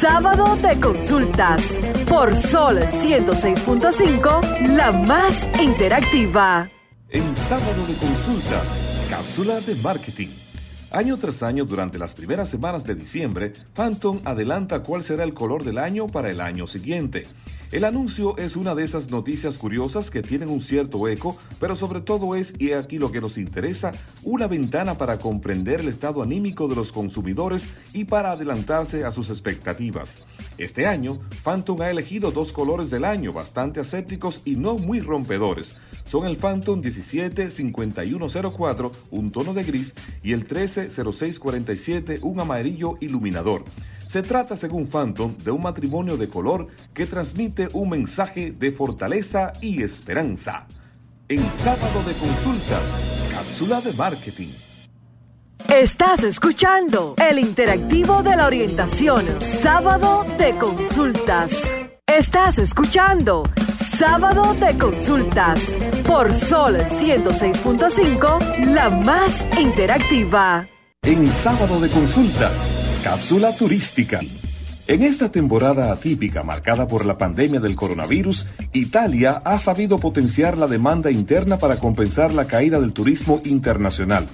Sábado de Consultas por Sol 106.5, la más interactiva. En Sábado de Consultas, cápsula de marketing. Año tras año, durante las primeras semanas de diciembre, Phantom adelanta cuál será el color del año para el año siguiente. El anuncio es una de esas noticias curiosas que tienen un cierto eco, pero sobre todo es, y aquí lo que nos interesa, una ventana para comprender el estado anímico de los consumidores y para adelantarse a sus expectativas. Este año, Phantom ha elegido dos colores del año bastante asépticos y no muy rompedores. Son el Phantom 175104, un tono de gris, y el 130647, un amarillo iluminador. Se trata, según Phantom, de un matrimonio de color que transmite un mensaje de fortaleza y esperanza. En sábado de consultas, cápsula de marketing. Estás escuchando el interactivo de la orientación, sábado de consultas. Estás escuchando Sábado de Consultas por Sol 106.5, la más interactiva. En Sábado de Consultas, cápsula turística. En esta temporada atípica marcada por la pandemia del coronavirus, Italia ha sabido potenciar la demanda interna para compensar la caída del turismo internacional.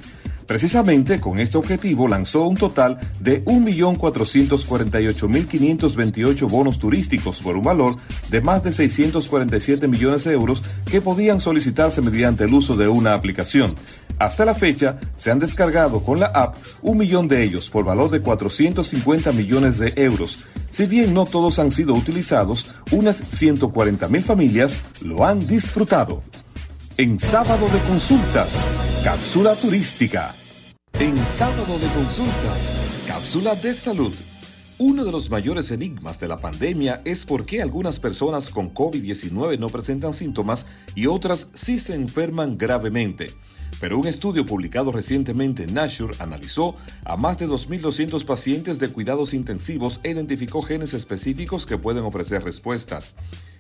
Precisamente con este objetivo lanzó un total de 1.448.528 bonos turísticos por un valor de más de 647 millones de euros que podían solicitarse mediante el uso de una aplicación. Hasta la fecha se han descargado con la app un millón de ellos por valor de 450 millones de euros. Si bien no todos han sido utilizados, unas 140 mil familias lo han disfrutado. En sábado de consultas, cápsula turística. En sábado de consultas, cápsula de salud. Uno de los mayores enigmas de la pandemia es por qué algunas personas con COVID-19 no presentan síntomas y otras sí se enferman gravemente. Pero un estudio publicado recientemente en Nature analizó a más de 2.200 pacientes de cuidados intensivos e identificó genes específicos que pueden ofrecer respuestas.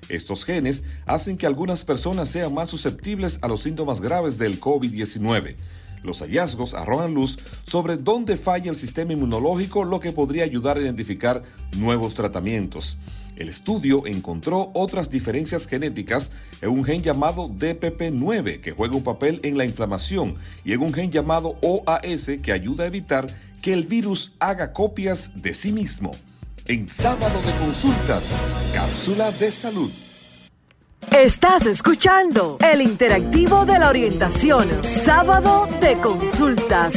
Estos genes hacen que algunas personas sean más susceptibles a los síntomas graves del COVID-19. Los hallazgos arrojan luz sobre dónde falla el sistema inmunológico, lo que podría ayudar a identificar nuevos tratamientos. El estudio encontró otras diferencias genéticas en un gen llamado DPP9 que juega un papel en la inflamación y en un gen llamado OAS que ayuda a evitar que el virus haga copias de sí mismo. En sábado de consultas, cápsula de salud. Estás escuchando el interactivo de la orientación, sábado de consultas.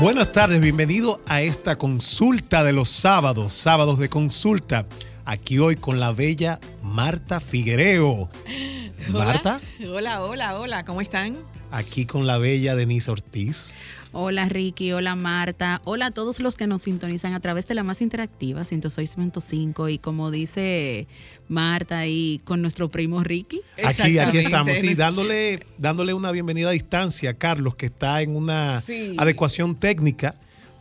Buenas tardes, bienvenido a esta consulta de los sábados, sábados de consulta. Aquí hoy con la bella Marta Figuereo. Marta. Hola, hola, hola, ¿cómo están? Aquí con la bella Denise Ortiz. Hola Ricky, hola Marta, hola a todos los que nos sintonizan a través de la más interactiva 106.5 y como dice Marta y con nuestro primo Ricky. Aquí, aquí estamos, sí, dándole, dándole una bienvenida a distancia a Carlos que está en una adecuación técnica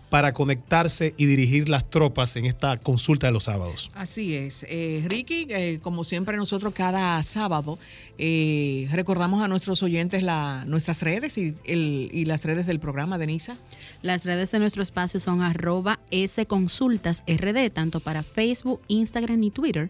para conectarse y dirigir las tropas en esta consulta de los sábados. Así es. Eh, Ricky, eh, como siempre nosotros cada sábado eh, recordamos a nuestros oyentes la, nuestras redes y, y las redes del programa, Denisa. Las redes de nuestro espacio son arroba sconsultasrd, tanto para Facebook, Instagram y Twitter.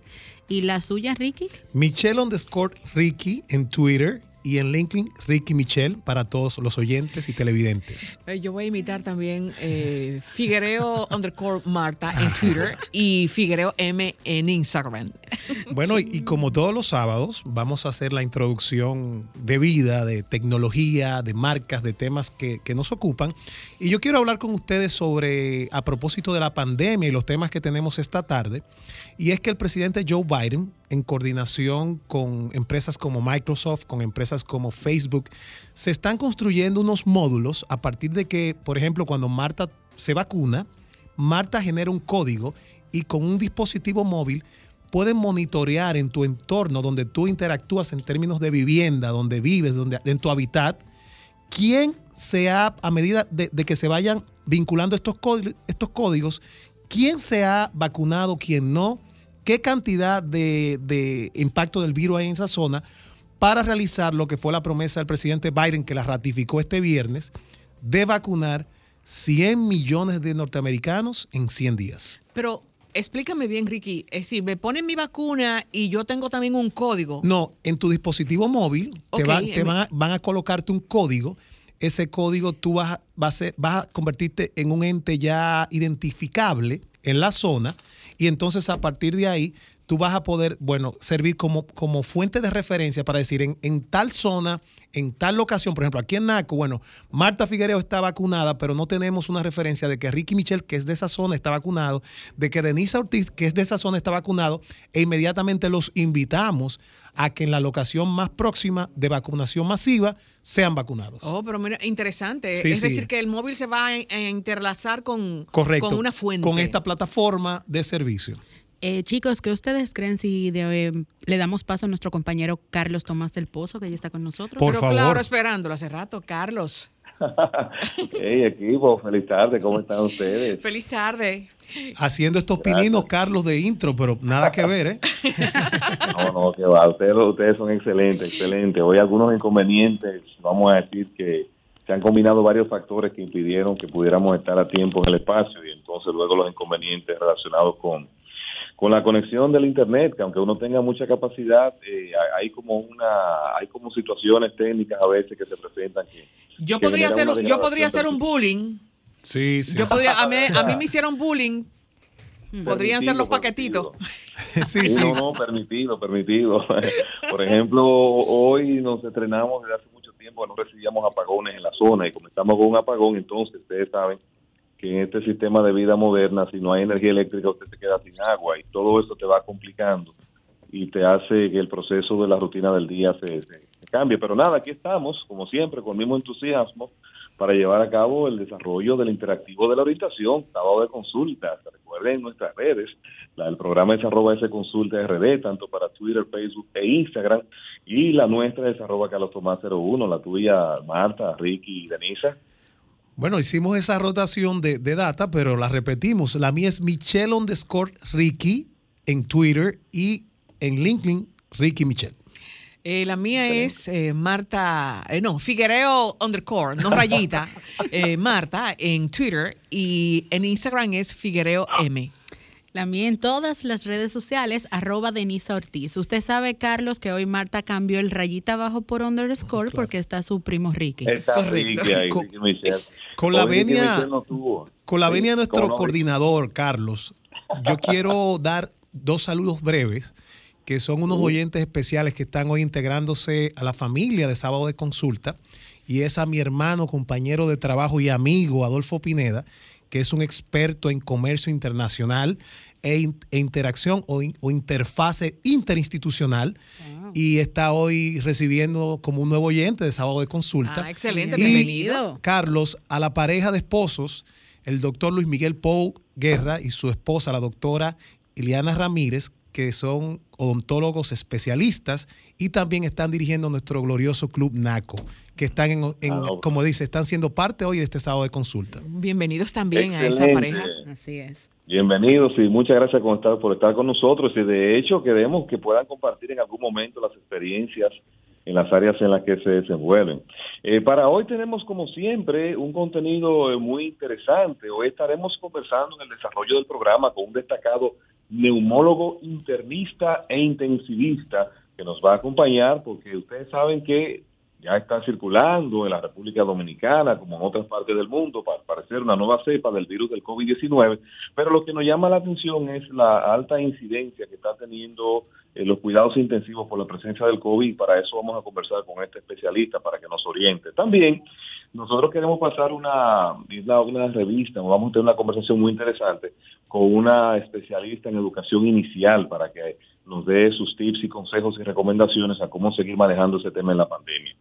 ¿Y la suya, Ricky? Michelle underscore Ricky en Twitter y en LinkedIn Ricky Michelle para todos los oyentes y televidentes. Yo voy a imitar también eh, Figuereo underscore Marta en Twitter y Figuereo M en Instagram. Bueno, y, como todos los sábados, vamos a hacer la introducción de vida, de tecnología, de marcas, de temas que, que nos ocupan. Y yo quiero hablar con ustedes sobre, a propósito de la pandemia y los temas que tenemos esta tarde, y es que el presidente Joe Biden, en coordinación con empresas como Microsoft, con empresas como Facebook, se están construyendo unos módulos a partir de que, por ejemplo, cuando Marta se vacuna, Marta genera un código y con un dispositivo móvil pueden monitorear en tu entorno donde tú interactúas en términos de vivienda, donde vives, donde, en tu hábitat, quién se ha, a medida de, que se vayan vinculando estos, estos códigos, quién se ha vacunado, quién no, qué cantidad de, de impacto del virus hay en esa zona, para realizar lo que fue la promesa del presidente Biden, que la ratificó este viernes, de vacunar 100 millones de norteamericanos en 100 días. Pero explícame bien, Ricky. Es decir, me ponen mi vacuna y yo tengo también un código. No, en tu dispositivo móvil te, van, a, colocarte un código. Ese código tú vas a, vas, vas a convertirte en un ente ya identificable en la zona y entonces a partir de ahí tú vas a poder, bueno, servir como, como fuente de referencia para decir en, en tal zona, en tal locación, por ejemplo, aquí en Naco, bueno, Marta Figuereo está vacunada, pero no tenemos una referencia de que Ricky Michel, que es de esa zona, está vacunado, de que Denise Ortiz, que es de esa zona, está vacunado, e inmediatamente los invitamos a que en la locación más próxima de vacunación masiva sean vacunados. Oh, pero mira, interesante. es decir, que el móvil se va a, interlazar con, con una fuente. Con esta plataforma de servicio. Eh, chicos, ¿qué ustedes creen si eh, le damos paso a nuestro compañero Carlos Tomás del Pozo, que ya está con nosotros? Por favor. claro, esperándolo hace rato. Carlos. hey, equipo, feliz tarde, ¿cómo están ustedes? Feliz tarde. Haciendo estos pininos, Carlos, de intro, pero nada que ver, ¿eh? no, no, que va, ustedes, ustedes son excelentes, excelentes. Hoy algunos inconvenientes, vamos a decir que se han combinado varios factores que impidieron que pudiéramos estar a tiempo en el espacio y entonces luego los inconvenientes relacionados con con la conexión del internet, que aunque uno tenga mucha capacidad, eh, hay como una, hay como situaciones técnicas a veces que se presentan que yo podría hacer, yo podría hacer un bullying. Sí, sí. Yo podría, a mí, a mí me hicieron bullying. Podrían ser los paquetitos. sí, sí. No, no, permitido, permitido. Por ejemplo, hoy nos estrenamos desde hace mucho tiempo que no recibíamos apagones en la zona y comenzamos con un apagón, entonces ustedes saben que en este sistema de vida moderna, si no hay energía eléctrica, usted se queda sin agua y todo eso te va complicando y te hace que el proceso de la rutina del día se, cambie. Pero nada, aquí estamos, como siempre, con el mismo entusiasmo para llevar a cabo el desarrollo del interactivo de la orientación, sábado de consultas. Recuerden nuestras redes, la del programa es arroba ese consulta RD, tanto para Twitter, Facebook e Instagram, y la nuestra es arroba Carlos Tomás 01, la tuya, Marta, Ricky y Denisa. Bueno, hicimos esa rotación de, data, pero la repetimos. La mía es Michelle underscore Ricky en Twitter y en LinkedIn Ricky Michelle. Eh, la mía es eh, Marta, eh, no, Figuereo underscore, no rayita, Marta en Twitter y en Instagram es Figuereo M. La mía en todas las redes sociales, arroba Denisa Ortiz. Usted sabe, Carlos, que hoy Marta cambió el rayita abajo por underscore porque está su primo Ricky. Está Ricky ahí, con, la venia, con la venia de nuestro coordinador, Carlos, yo quiero dar dos saludos breves que son unos oyentes especiales que están hoy integrándose a la familia de Sábado de Consulta, y es a mi hermano, compañero de trabajo y amigo, Adolfo Pineda, que es un experto en comercio internacional e, e interacción o, interfase interinstitucional y está hoy recibiendo como un nuevo oyente de sábado de consulta. Ah, excelente, bienvenido. Carlos, a la pareja de esposos, el doctor Luis Miguel Pou Guerra y su esposa, la doctora Iliana Ramírez, que son odontólogos especialistas y también están dirigiendo nuestro glorioso club NACO que están, en, ah, como dice, están siendo parte hoy de este sábado de consulta. Bienvenidos también a esa pareja. Así es. Bienvenidos y muchas gracias por estar, por estar con nosotros y de hecho queremos que puedan compartir en algún momento las experiencias en las áreas en las que se desenvuelven. Eh, para hoy tenemos como siempre un contenido eh, muy interesante. Hoy estaremos conversando en el desarrollo del programa con un destacado neumólogo internista e intensivista que nos va a acompañar porque ustedes saben que ya está circulando en la República Dominicana como en otras partes del mundo para parecer una nueva cepa del virus del COVID-19, pero lo que nos llama la atención es la alta incidencia que está teniendo eh, los cuidados intensivos por la presencia del COVID para eso vamos a conversar con este especialista para que nos oriente. También nosotros queremos pasar una, una, una revista, vamos a tener una conversación muy interesante con una especialista en educación inicial para que nos dé sus tips y consejos y recomendaciones a cómo seguir manejando ese tema en la pandemia.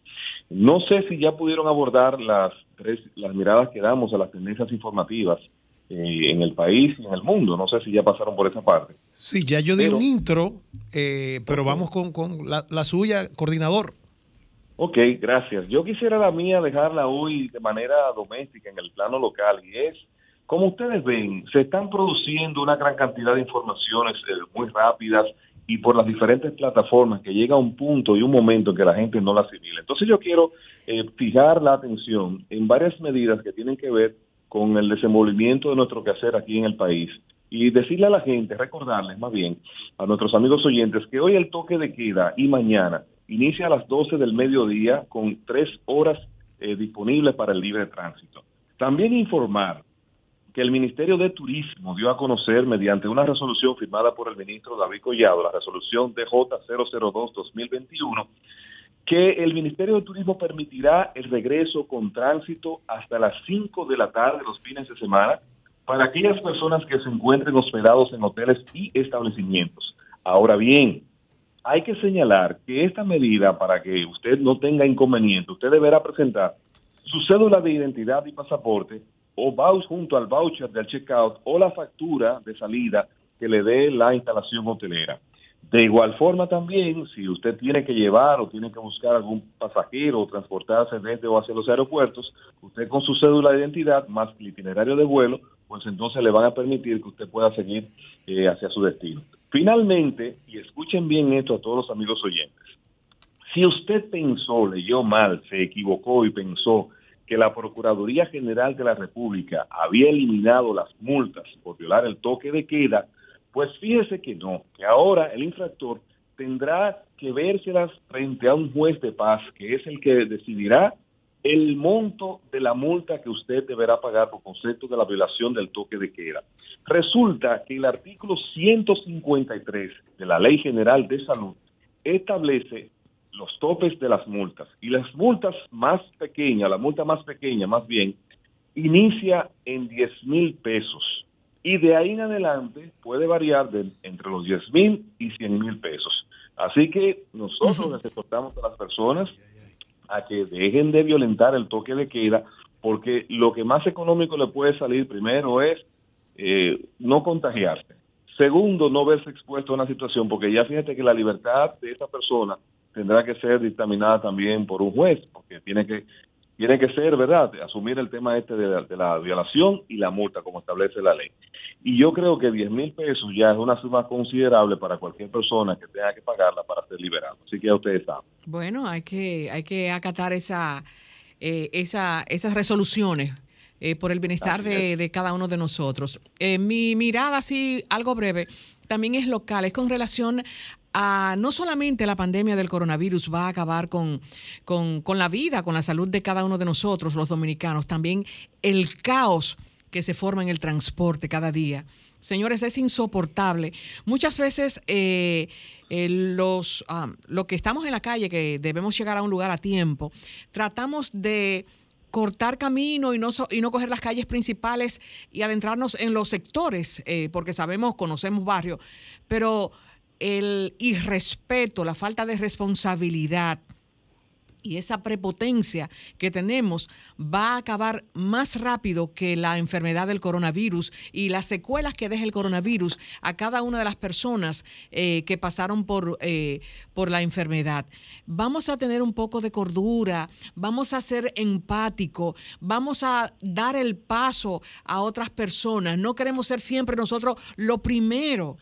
No sé si ya pudieron abordar las tres, las miradas que damos a las tendencias informativas eh, en el país y en el mundo. No sé si ya pasaron por esa parte. Sí, ya yo di un intro, eh, pero vamos con, con la, la, suya, coordinador. Ok, gracias. Yo quisiera la mía dejarla hoy de manera doméstica en el plano local y es, como ustedes ven, se están produciendo una gran cantidad de informaciones eh, muy rápidas y por las diferentes plataformas que llega a un punto y un momento en que la gente no la asimila. Entonces yo quiero eh, fijar la atención en varias medidas que tienen que ver con el desenvolvimiento de nuestro quehacer aquí en el país y decirle a la gente, recordarles más bien a nuestros amigos oyentes que hoy el toque de queda y mañana inicia a las 12 del mediodía con tres horas eh, disponibles para el libre tránsito. También informar que el Ministerio de Turismo dio a conocer mediante una resolución firmada por el ministro David Collado, la resolución DJ002-2021, que el Ministerio de Turismo permitirá el regreso con tránsito hasta las 5 de la tarde los fines de semana para aquellas personas que se encuentren hospedados en hoteles y establecimientos. Ahora bien, hay que señalar que esta medida, para que usted no tenga inconveniente, usted deberá presentar su cédula de identidad y pasaporte o va junto al voucher del checkout o la factura de salida que le dé la instalación hotelera. De igual forma también, si usted tiene que llevar o tiene que buscar algún pasajero o transportarse desde o hacia los aeropuertos, usted con su cédula de identidad más el itinerario de vuelo, pues entonces le van a permitir que usted pueda seguir eh, hacia su destino. Finalmente, y escuchen bien esto a todos los amigos oyentes, si usted pensó, leyó mal, se equivocó y pensó que la Procuraduría General de la República había eliminado las multas por violar el toque de queda, pues fíjese que no, que ahora el infractor tendrá que vérselas frente a un juez de paz, que es el que decidirá el monto de la multa que usted deberá pagar por concepto de la violación del toque de queda. Resulta que el artículo 153 de la Ley General de Salud establece los topes de las multas. Y las multas más pequeñas, la multa más pequeña más bien, inicia en 10 mil pesos. Y de ahí en adelante puede variar de, entre los 10 mil y 100 mil pesos. Así que nosotros les exhortamos a las personas a que dejen de violentar el toque de queda, porque lo que más económico le puede salir primero es eh, no contagiarse. Segundo, no verse expuesto a una situación, porque ya fíjate que la libertad de esa persona tendrá que ser dictaminada también por un juez, porque tiene que tiene que ser, ¿verdad?, asumir el tema este de la, violación y la multa, como establece la ley. Y yo creo que 10 mil pesos ya es una suma considerable para cualquier persona que tenga que pagarla para ser liberado. Así que ya ustedes saben. Bueno, hay que, hay que acatar esa, eh, esa, esas resoluciones. Eh, por el bienestar de, de, cada uno de nosotros. Eh, mi mirada, así, algo breve, también es local, es con relación no solamente la pandemia del coronavirus va a acabar con, con, la vida, con la salud de cada uno de nosotros, los dominicanos, también el caos que se forma en el transporte cada día. Señores, es insoportable. Muchas veces eh, los, ah, lo que estamos en la calle, que debemos llegar a un lugar a tiempo, tratamos de cortar camino y no, y no coger las calles principales y adentrarnos en los sectores, eh, porque sabemos, conocemos barrios, pero el irrespeto, la falta de responsabilidad y esa prepotencia que tenemos va a acabar más rápido que la enfermedad del coronavirus y las secuelas que deja el coronavirus a cada una de las personas eh, que pasaron por, eh, por la enfermedad. Vamos a tener un poco de cordura, vamos a ser empáticos, vamos a dar el paso a otras personas. No queremos ser siempre nosotros lo primero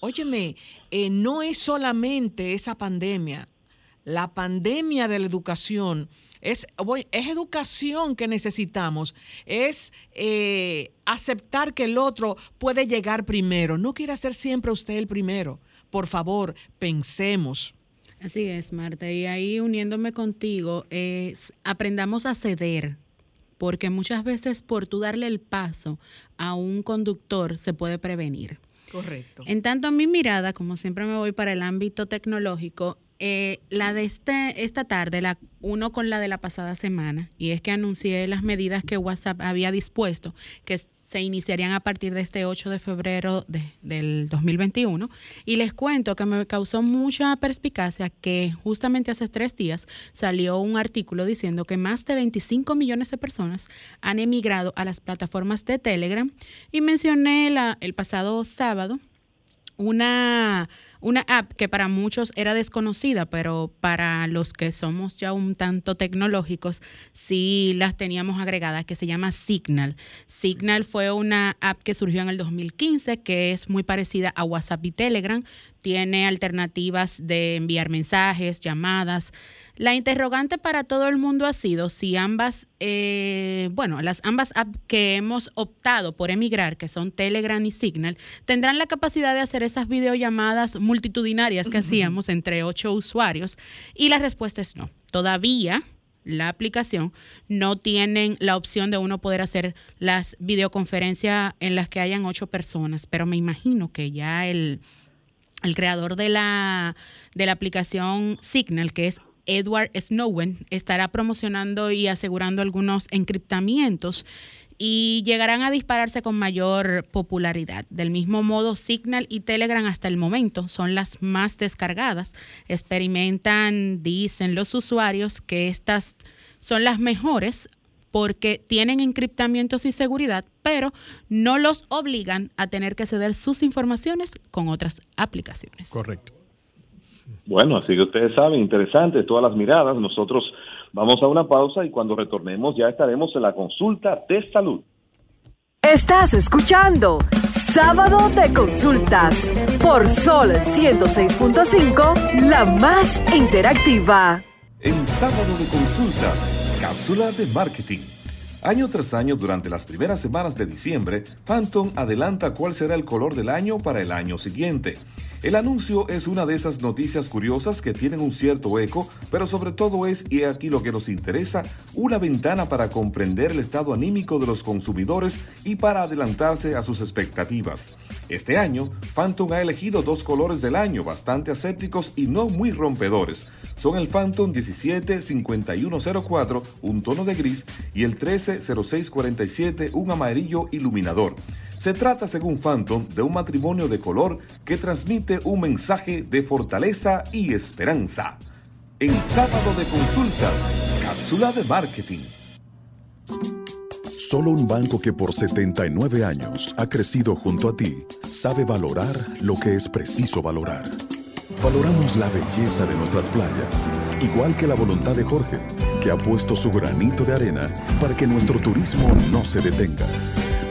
Óyeme, eh, no es solamente esa pandemia, la pandemia de la educación. Es, es educación que necesitamos, es eh, aceptar que el otro puede llegar primero. No quiera ser siempre usted el primero. Por favor, pensemos. Así es, Marta. Y ahí uniéndome contigo, es, aprendamos a ceder, porque muchas veces por tú darle el paso a un conductor se puede prevenir. Correcto. En tanto, mi mirada, como siempre me voy para el ámbito tecnológico, eh, la de este, esta tarde, la uno con la de la pasada semana, y es que anuncié las medidas que WhatsApp había dispuesto, que se iniciarían a partir de este 8 de febrero del 2021. Y les cuento que me causó mucha perspicacia que justamente hace tres días salió un artículo diciendo que más de 25 millones de personas han emigrado a las plataformas de Telegram. Y mencioné la, el pasado sábado una una app que para muchos era desconocida, pero para los que somos ya un tanto tecnológicos, sí las teníamos agregadas, que se llama Signal. Signal fue una app que surgió en el 2015, que es muy parecida a WhatsApp y Telegram. Tiene alternativas de enviar mensajes, llamadas. La interrogante para todo el mundo ha sido si ambas, eh, bueno, las ambas apps que hemos optado por emigrar, que son Telegram y Signal, tendrán la capacidad de hacer esas videollamadas multitudinarias que hacíamos entre ocho usuarios. Y la respuesta es no. Todavía la aplicación no tienen la opción de uno poder hacer las videoconferencias en las que hayan ocho personas, pero me imagino que ya el, el creador de la, de la aplicación Signal, que es Edward Snowden estará promocionando y asegurando algunos encriptamientos y llegarán a dispararse con mayor popularidad. Del mismo modo, Signal y Telegram hasta el momento son las más descargadas. Experimentan, dicen los usuarios, que estas son las mejores porque tienen encriptamientos y seguridad, pero no los obligan a tener que ceder sus informaciones con otras aplicaciones. Correcto. Bueno, así que ustedes saben, interesante, todas las miradas. Nosotros vamos a una pausa y cuando retornemos ya estaremos en la consulta de salud. Estás escuchando Sábado de Consultas por Sol 106.5, la más interactiva. En Sábado de Consultas, cápsula de marketing. Año tras año, durante las primeras semanas de diciembre, Phantom adelanta cuál será el color del año para el año siguiente. El anuncio es una de esas noticias curiosas que tienen un cierto eco, pero sobre todo es, y aquí lo que nos interesa, una ventana para comprender el estado anímico de los consumidores y para adelantarse a sus expectativas. Este año, Phantom ha elegido dos colores del año bastante asépticos y no muy rompedores. Son el Phantom 175104, un tono de gris, y el 130647, un amarillo iluminador. Se trata, según Phantom, de un matrimonio de color que transmite un mensaje de fortaleza y esperanza. En sábado de consultas, cápsula de marketing. Solo un banco que por 79 años ha crecido junto a ti sabe valorar lo que es preciso valorar. Valoramos la belleza de nuestras playas, igual que la voluntad de Jorge, que ha puesto su granito de arena para que nuestro turismo no se detenga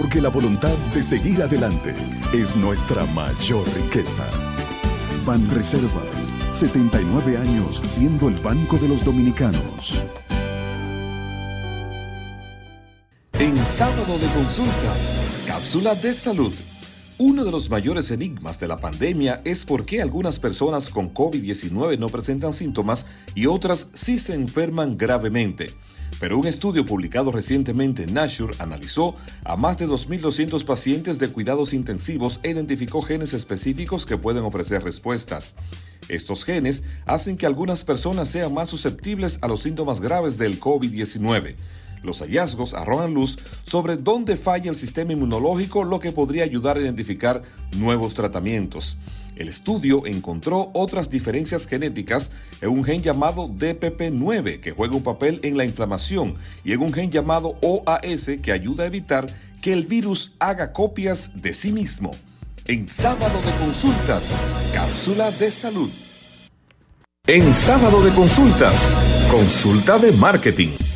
porque la voluntad de seguir adelante es nuestra mayor riqueza. Ban Reservas, 79 años siendo el Banco de los Dominicanos. En sábado de consultas, cápsula de salud. Uno de los mayores enigmas de la pandemia es por qué algunas personas con COVID-19 no presentan síntomas y otras sí se enferman gravemente. Pero un estudio publicado recientemente en Nature analizó a más de 2.200 pacientes de cuidados intensivos e identificó genes específicos que pueden ofrecer respuestas. Estos genes hacen que algunas personas sean más susceptibles a los síntomas graves del COVID-19. Los hallazgos arrojan luz sobre dónde falla el sistema inmunológico, lo que podría ayudar a identificar nuevos tratamientos. El estudio encontró otras diferencias genéticas en un gen llamado DPP9 que juega un papel en la inflamación y en un gen llamado OAS que ayuda a evitar que el virus haga copias de sí mismo. En sábado de consultas, cápsula de salud. En sábado de consultas, consulta de marketing.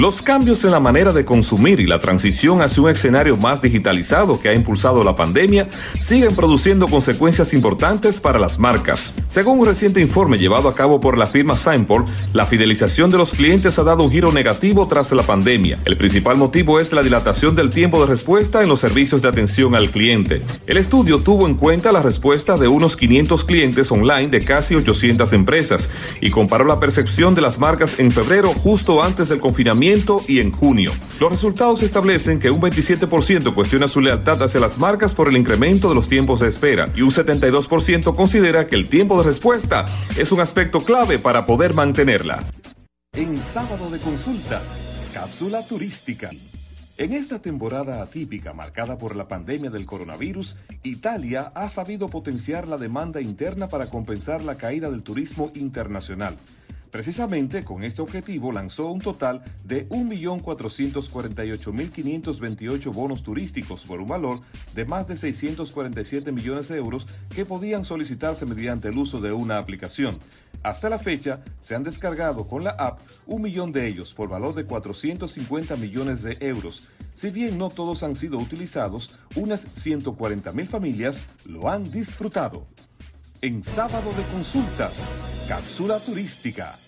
Los cambios en la manera de consumir y la transición hacia un escenario más digitalizado que ha impulsado la pandemia siguen produciendo consecuencias importantes para las marcas. Según un reciente informe llevado a cabo por la firma Signport, la fidelización de los clientes ha dado un giro negativo tras la pandemia. El principal motivo es la dilatación del tiempo de respuesta en los servicios de atención al cliente. El estudio tuvo en cuenta la respuesta de unos 500 clientes online de casi 800 empresas y comparó la percepción de las marcas en febrero justo antes del confinamiento y en junio. Los resultados establecen que un 27% cuestiona su lealtad hacia las marcas por el incremento de los tiempos de espera y un 72% considera que el tiempo de respuesta es un aspecto clave para poder mantenerla. En sábado de consultas, cápsula turística. En esta temporada atípica marcada por la pandemia del coronavirus, Italia ha sabido potenciar la demanda interna para compensar la caída del turismo internacional. Precisamente con este objetivo lanzó un total de 1.448.528 bonos turísticos por un valor de más de 647 millones de euros que podían solicitarse mediante el uso de una aplicación. Hasta la fecha se han descargado con la app un millón de ellos por valor de 450 millones de euros. Si bien no todos han sido utilizados, unas 140.000 familias lo han disfrutado en sábado de consultas, cápsula turística.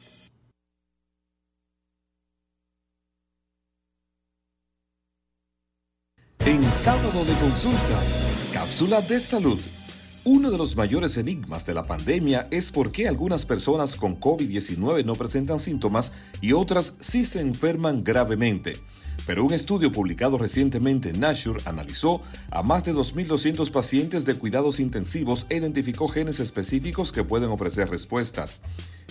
En sábado de consultas, cápsula de salud. Uno de los mayores enigmas de la pandemia es por qué algunas personas con COVID-19 no presentan síntomas y otras sí se enferman gravemente. Pero un estudio publicado recientemente en Nature analizó a más de 2.200 pacientes de cuidados intensivos e identificó genes específicos que pueden ofrecer respuestas.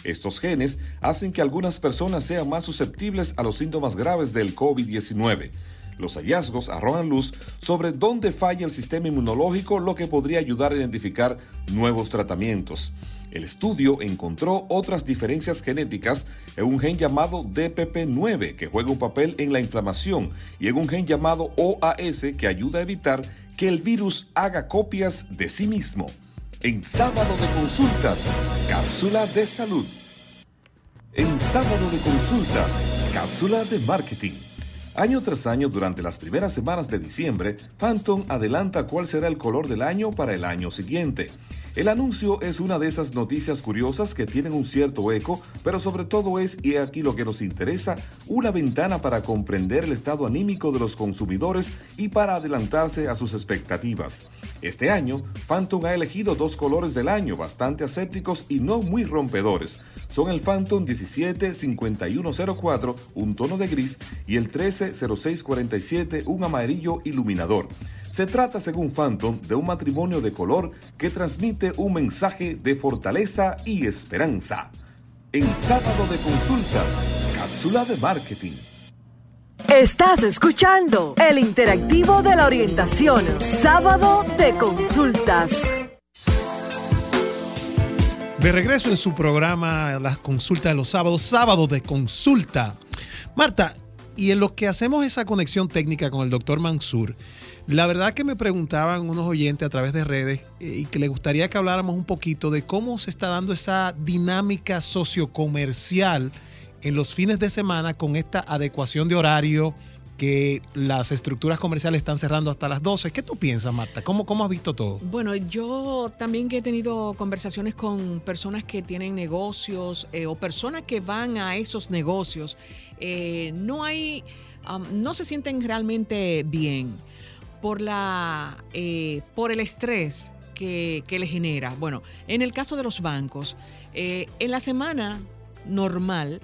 Estos genes hacen que algunas personas sean más susceptibles a los síntomas graves del COVID-19. Los hallazgos arrojan luz sobre dónde falla el sistema inmunológico, lo que podría ayudar a identificar nuevos tratamientos. El estudio encontró otras diferencias genéticas en un gen llamado DPP9 que juega un papel en la inflamación y en un gen llamado OAS que ayuda a evitar que el virus haga copias de sí mismo. En sábado de consultas, cápsula de salud. En sábado de consultas, cápsula de marketing. Año tras año, durante las primeras semanas de diciembre, Phantom adelanta cuál será el color del año para el año siguiente. El anuncio es una de esas noticias curiosas que tienen un cierto eco, pero sobre todo es, y aquí lo que nos interesa, una ventana para comprender el estado anímico de los consumidores y para adelantarse a sus expectativas. Este año, Phantom ha elegido dos colores del año bastante asépticos y no muy rompedores. Son el Phantom 175104, un tono de gris, y el 130647, un amarillo iluminador. Se trata, según Phantom, de un matrimonio de color que transmite un mensaje de fortaleza y esperanza. En sábado de consultas, cápsula de marketing. Estás escuchando el interactivo de la orientación, sábado de consultas. De regreso en su programa Las consultas de los sábados, sábado de consulta. Marta, y en lo que hacemos esa conexión técnica con el doctor Mansur, la verdad que me preguntaban unos oyentes a través de redes eh, y que le gustaría que habláramos un poquito de cómo se está dando esa dinámica sociocomercial en los fines de semana con esta adecuación de horario que las estructuras comerciales están cerrando hasta las 12. ¿Qué tú piensas, Marta? ¿Cómo, cómo has visto todo? Bueno, yo también he tenido conversaciones con personas que tienen negocios eh, o personas que van a esos negocios, eh, no hay, no se sienten realmente bien por, la, eh, por el estrés que, que, le genera. Bueno, en el caso de los bancos, en la semana normal,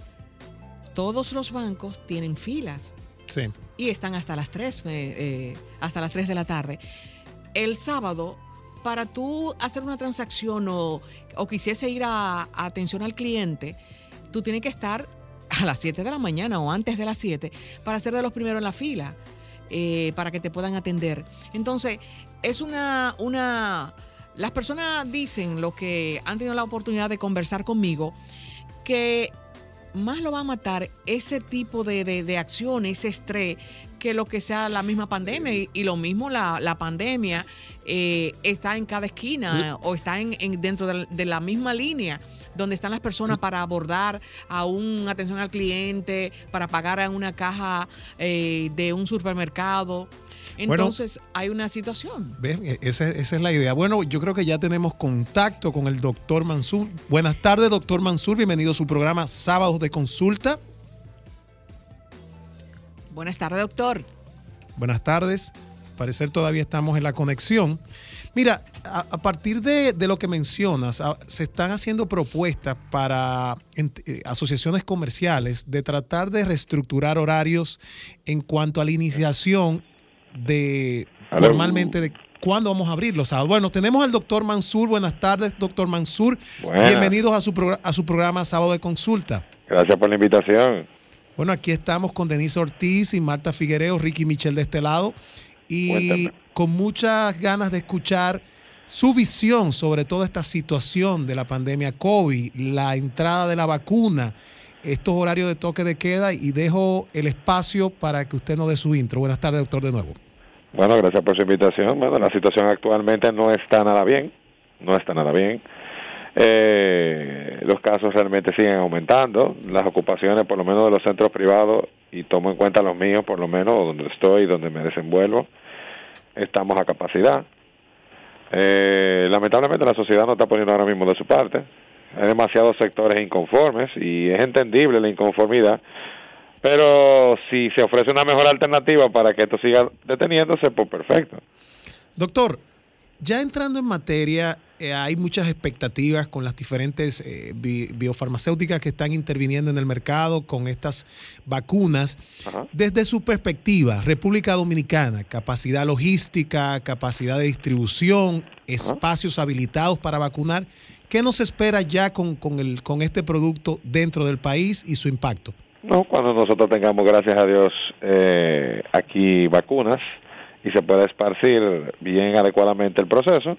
todos los bancos tienen filas. Sí. Y están hasta las 3, eh, hasta las 3 de la tarde. El sábado, para tú hacer una transacción o, o quisiese ir a, a atención al cliente, tú tienes que estar a las 7 de la mañana o antes de las 7 para ser de los primeros en la fila. Eh, para que te puedan atender. Entonces, es una, una... Las personas dicen, los que han tenido la oportunidad de conversar conmigo, que más lo va a matar ese tipo de, de, de acciones, ese estrés, que lo que sea la misma pandemia. Y, y lo mismo la, la pandemia eh, está en cada esquina o está en, en dentro de, de, la misma línea donde están las personas para abordar a una atención al cliente, para pagar a una caja eh, de un supermercado. Entonces hay una situación. E-, esa, esa es la idea. Bueno, yo creo que ya tenemos contacto con el doctor Mansur. Buenas tardes, doctor Mansur. Bienvenido a su programa Sábados de Consulta. Buenas tardes, doctor. Buenas tardes. Parecer todavía estamos en la conexión. Mira, a, a partir de, de lo que mencionas, a- se están haciendo propuestas para eh, asociaciones comerciales de tratar de reestructurar horarios en cuanto a la iniciación de Aló. formalmente de cuándo vamos a abrir los sábados. Bueno, tenemos al doctor Mansur. Buenas tardes, doctor Mansur. Buenas. Bienvenidos a su, a su programa Sábado de Consulta. Gracias por la invitación. Bueno, aquí estamos con Denise Ortiz y Marta Figuereo, Ricky Michel de este lado, y Cuéntame. con muchas ganas de escuchar su visión sobre toda esta situación de la pandemia COVID, la entrada de la vacuna, estos horarios de toque de queda, y dejo el espacio para que usted nos dé su intro. Buenas tardes, doctor, de nuevo. Bueno, gracias por su invitación. Bueno, la situación actualmente no está nada bien, no está nada bien. Eh, los casos realmente siguen aumentando, las ocupaciones por lo menos de los centros privados, y tomo en cuenta los míos por lo menos, donde estoy, donde me desenvuelvo, estamos a capacidad. Eh, lamentablemente la sociedad no está poniendo ahora mismo de su parte. Hay demasiados sectores inconformes y es entendible la inconformidad, pero si se ofrece una mejor alternativa para que esto siga deteniéndose, pues perfecto. Doctor, ya entrando en materia, eh, hay muchas expectativas con las diferentes eh, bi- biofarmacéuticas que están interviniendo en el mercado con estas vacunas. Ajá. Desde su perspectiva, República Dominicana, capacidad logística, capacidad de distribución, espacios habilitados para vacunar, ¿qué nos espera ya con, con el, con este producto dentro del país y su impacto? No, cuando nosotros tengamos, gracias a Dios, eh, aquí vacunas y se pueda esparcir bien adecuadamente el proceso,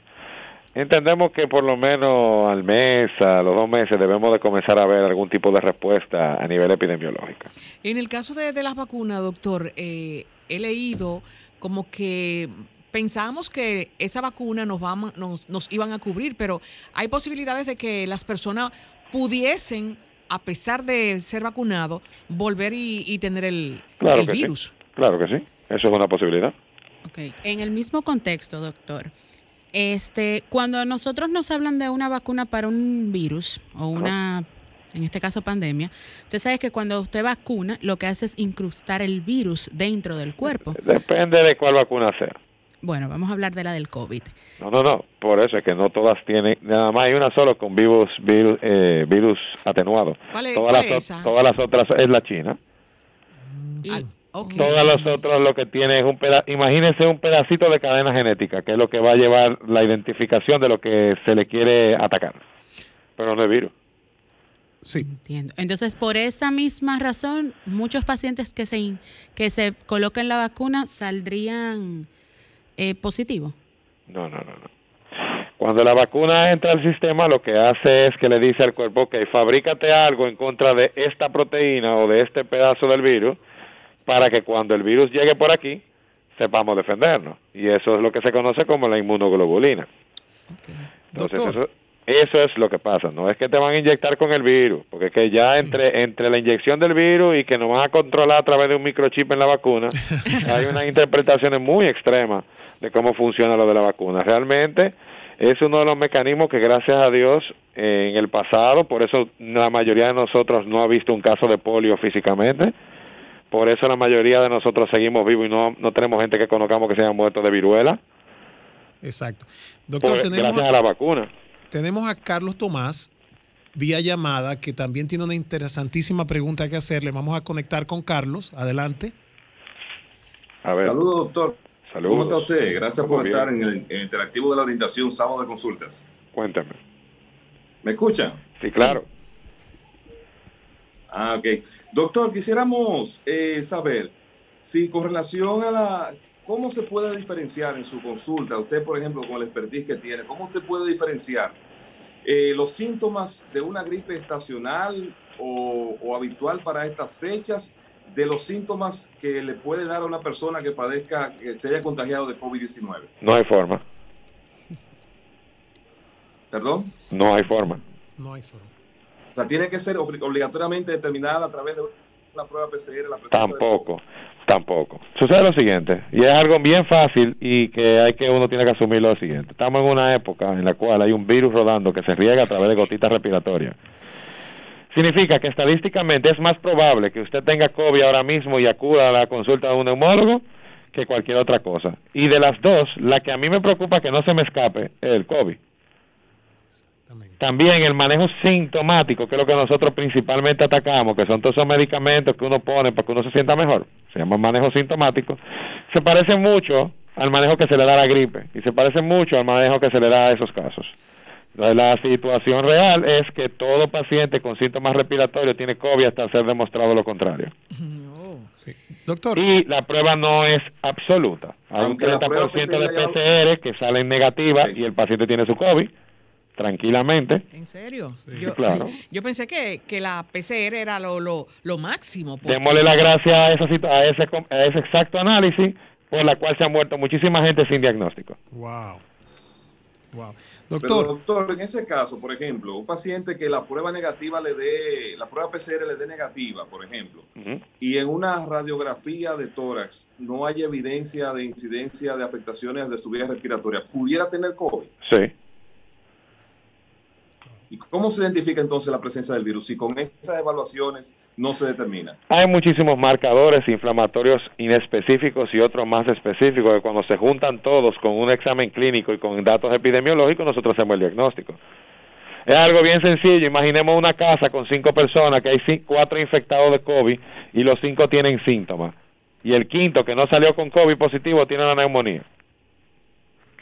entendemos que por lo menos al mes, a los dos meses, debemos de comenzar a ver algún tipo de respuesta a nivel epidemiológico. En el caso de, de las vacunas, doctor, eh, he leído como que pensábamos que esa vacuna nos, va, a- nos, nos iban a cubrir, pero hay posibilidades de que las personas pudiesen, a pesar de ser vacunados, volver y, y tener el, Claro el que sí. virus. Claro que sí, eso es una posibilidad. Ok. En el mismo contexto, doctor, este, cuando nosotros nos hablan de una vacuna para un virus o una, en este caso pandemia, usted sabe que cuando usted vacuna, lo que hace es incrustar el virus dentro del cuerpo. Depende de cuál vacuna sea. Bueno, vamos a hablar de la del COVID. No, no, no, por eso es que no todas tienen, nada más hay una solo con virus, virus, eh, virus atenuado. ¿Cuál es- todas, cuál las, es esa? todas las otras es la China. Ah, ok. Todas las otras lo que tiene es un peda imagínense un pedacito de cadena genética, que es lo que va a llevar la identificación de lo que se le quiere atacar. Pero no es virus. Sí. Entiendo. Entonces, por esa misma razón, muchos pacientes que se, in- que se colocan la vacuna saldrían eh, positivos. No, no, no, no. Cuando la vacuna entra al sistema, lo que hace es que le dice al cuerpo, ok, fabrícate algo en contra de esta proteína o de este pedazo del virus, para que cuando el virus llegue por aquí, sepamos defendernos. Y eso es lo que se conoce como la inmunoglobulina. Entonces, Doctor. eso, eso es lo que pasa. No es que te van a inyectar con el virus, porque es que ya entre, entre la inyección del virus y que nos van a controlar a través de un microchip en la vacuna, hay unas interpretaciones muy extremas de cómo funciona lo de la vacuna. Realmente es uno de los mecanismos que gracias a Dios en el pasado, por eso la mayoría de nosotros no ha visto un caso de polio físicamente, por eso la mayoría de nosotros seguimos vivos y no, no tenemos gente que conozcamos que se haya muerto de viruela, Exacto. Doctor, por- tenemos, gracias a la vacuna. Tenemos a Carlos Tomás vía llamada que también tiene una interesantísima pregunta que hacerle. Vamos a conectar con Carlos. Adelante. A ver, Saludos, doctor. saludos. ¿Cómo está usted? Gracias por bien. estar en el, en el interactivo de la orientación sábado de consultas. Cuéntame. ¿Me escuchan? Sí, claro. Ah, ok. Doctor, quisiéramos eh, saber si con relación a la... ¿Cómo se puede diferenciar en su consulta, usted, por ejemplo, con el expertise que tiene, cómo usted puede diferenciar eh, los síntomas de una gripe estacional o, o habitual para estas fechas de los síntomas que le puede dar a una persona que padezca, que se haya contagiado de COVID-19? No hay forma. ¿Perdón? No hay forma. No hay forma. sea, tiene que ser obli- obligatoriamente determinada a través de una prueba PCR. La presencia Tampoco, tampoco. Sucede lo siguiente, y es algo bien fácil y que hay que uno tiene que asumir lo siguiente. Estamos en una época en la cual hay un virus rodando que se riega a través de gotitas respiratorias. Significa que estadísticamente es más probable que usted tenga COVID ahora mismo y acuda a la consulta de un neumólogo que cualquier otra cosa. Y de las dos, la que a mí me preocupa que no se me escape es el COVID. También el manejo sintomático, que es lo que nosotros principalmente atacamos, que son todos esos medicamentos que uno pone para que uno se sienta mejor, se llama manejo sintomático, se parece mucho al manejo que se le da a la gripe y se parece mucho al manejo que se le da a esos casos. Entonces, La situación real es que todo paciente con síntomas respiratorios tiene COVID hasta ser demostrado lo contrario. Doctor. Y la prueba no es absoluta. Hay Aunque un la prueba 30% de PCR PCR que salen negativas y el paciente tiene su COVID tranquilamente. ¿En serio? Sí, yo, claro. yo pensé que, que la PCR era lo, lo, lo máximo. porque- Démosle la gracia a, esa, situ- a, ese, a ese exacto análisis por la cual se ha muerto muchísima gente sin diagnóstico. Wow. Wow. Pero, Doctor, doctor, en ese caso, por ejemplo, un paciente que la prueba negativa le dé, la prueba PCR le dé negativa, por ejemplo, y en una radiografía de tórax no hay evidencia de incidencia de afectaciones de su vía respiratoria, ¿pudiera tener COVID? Sí. ¿Y cómo se identifica entonces la presencia del virus si con esas evaluaciones no se determina? Hay muchísimos marcadores inflamatorios inespecíficos y otros más específicos que cuando se juntan todos con un examen clínico y con datos epidemiológicos nosotros hacemos el diagnóstico. Es algo bien sencillo. Imaginemos una casa con cinco personas que hay cuatro infectados de COVID y los cinco tienen síntomas. Y el quinto que no salió con COVID positivo tiene la neumonía.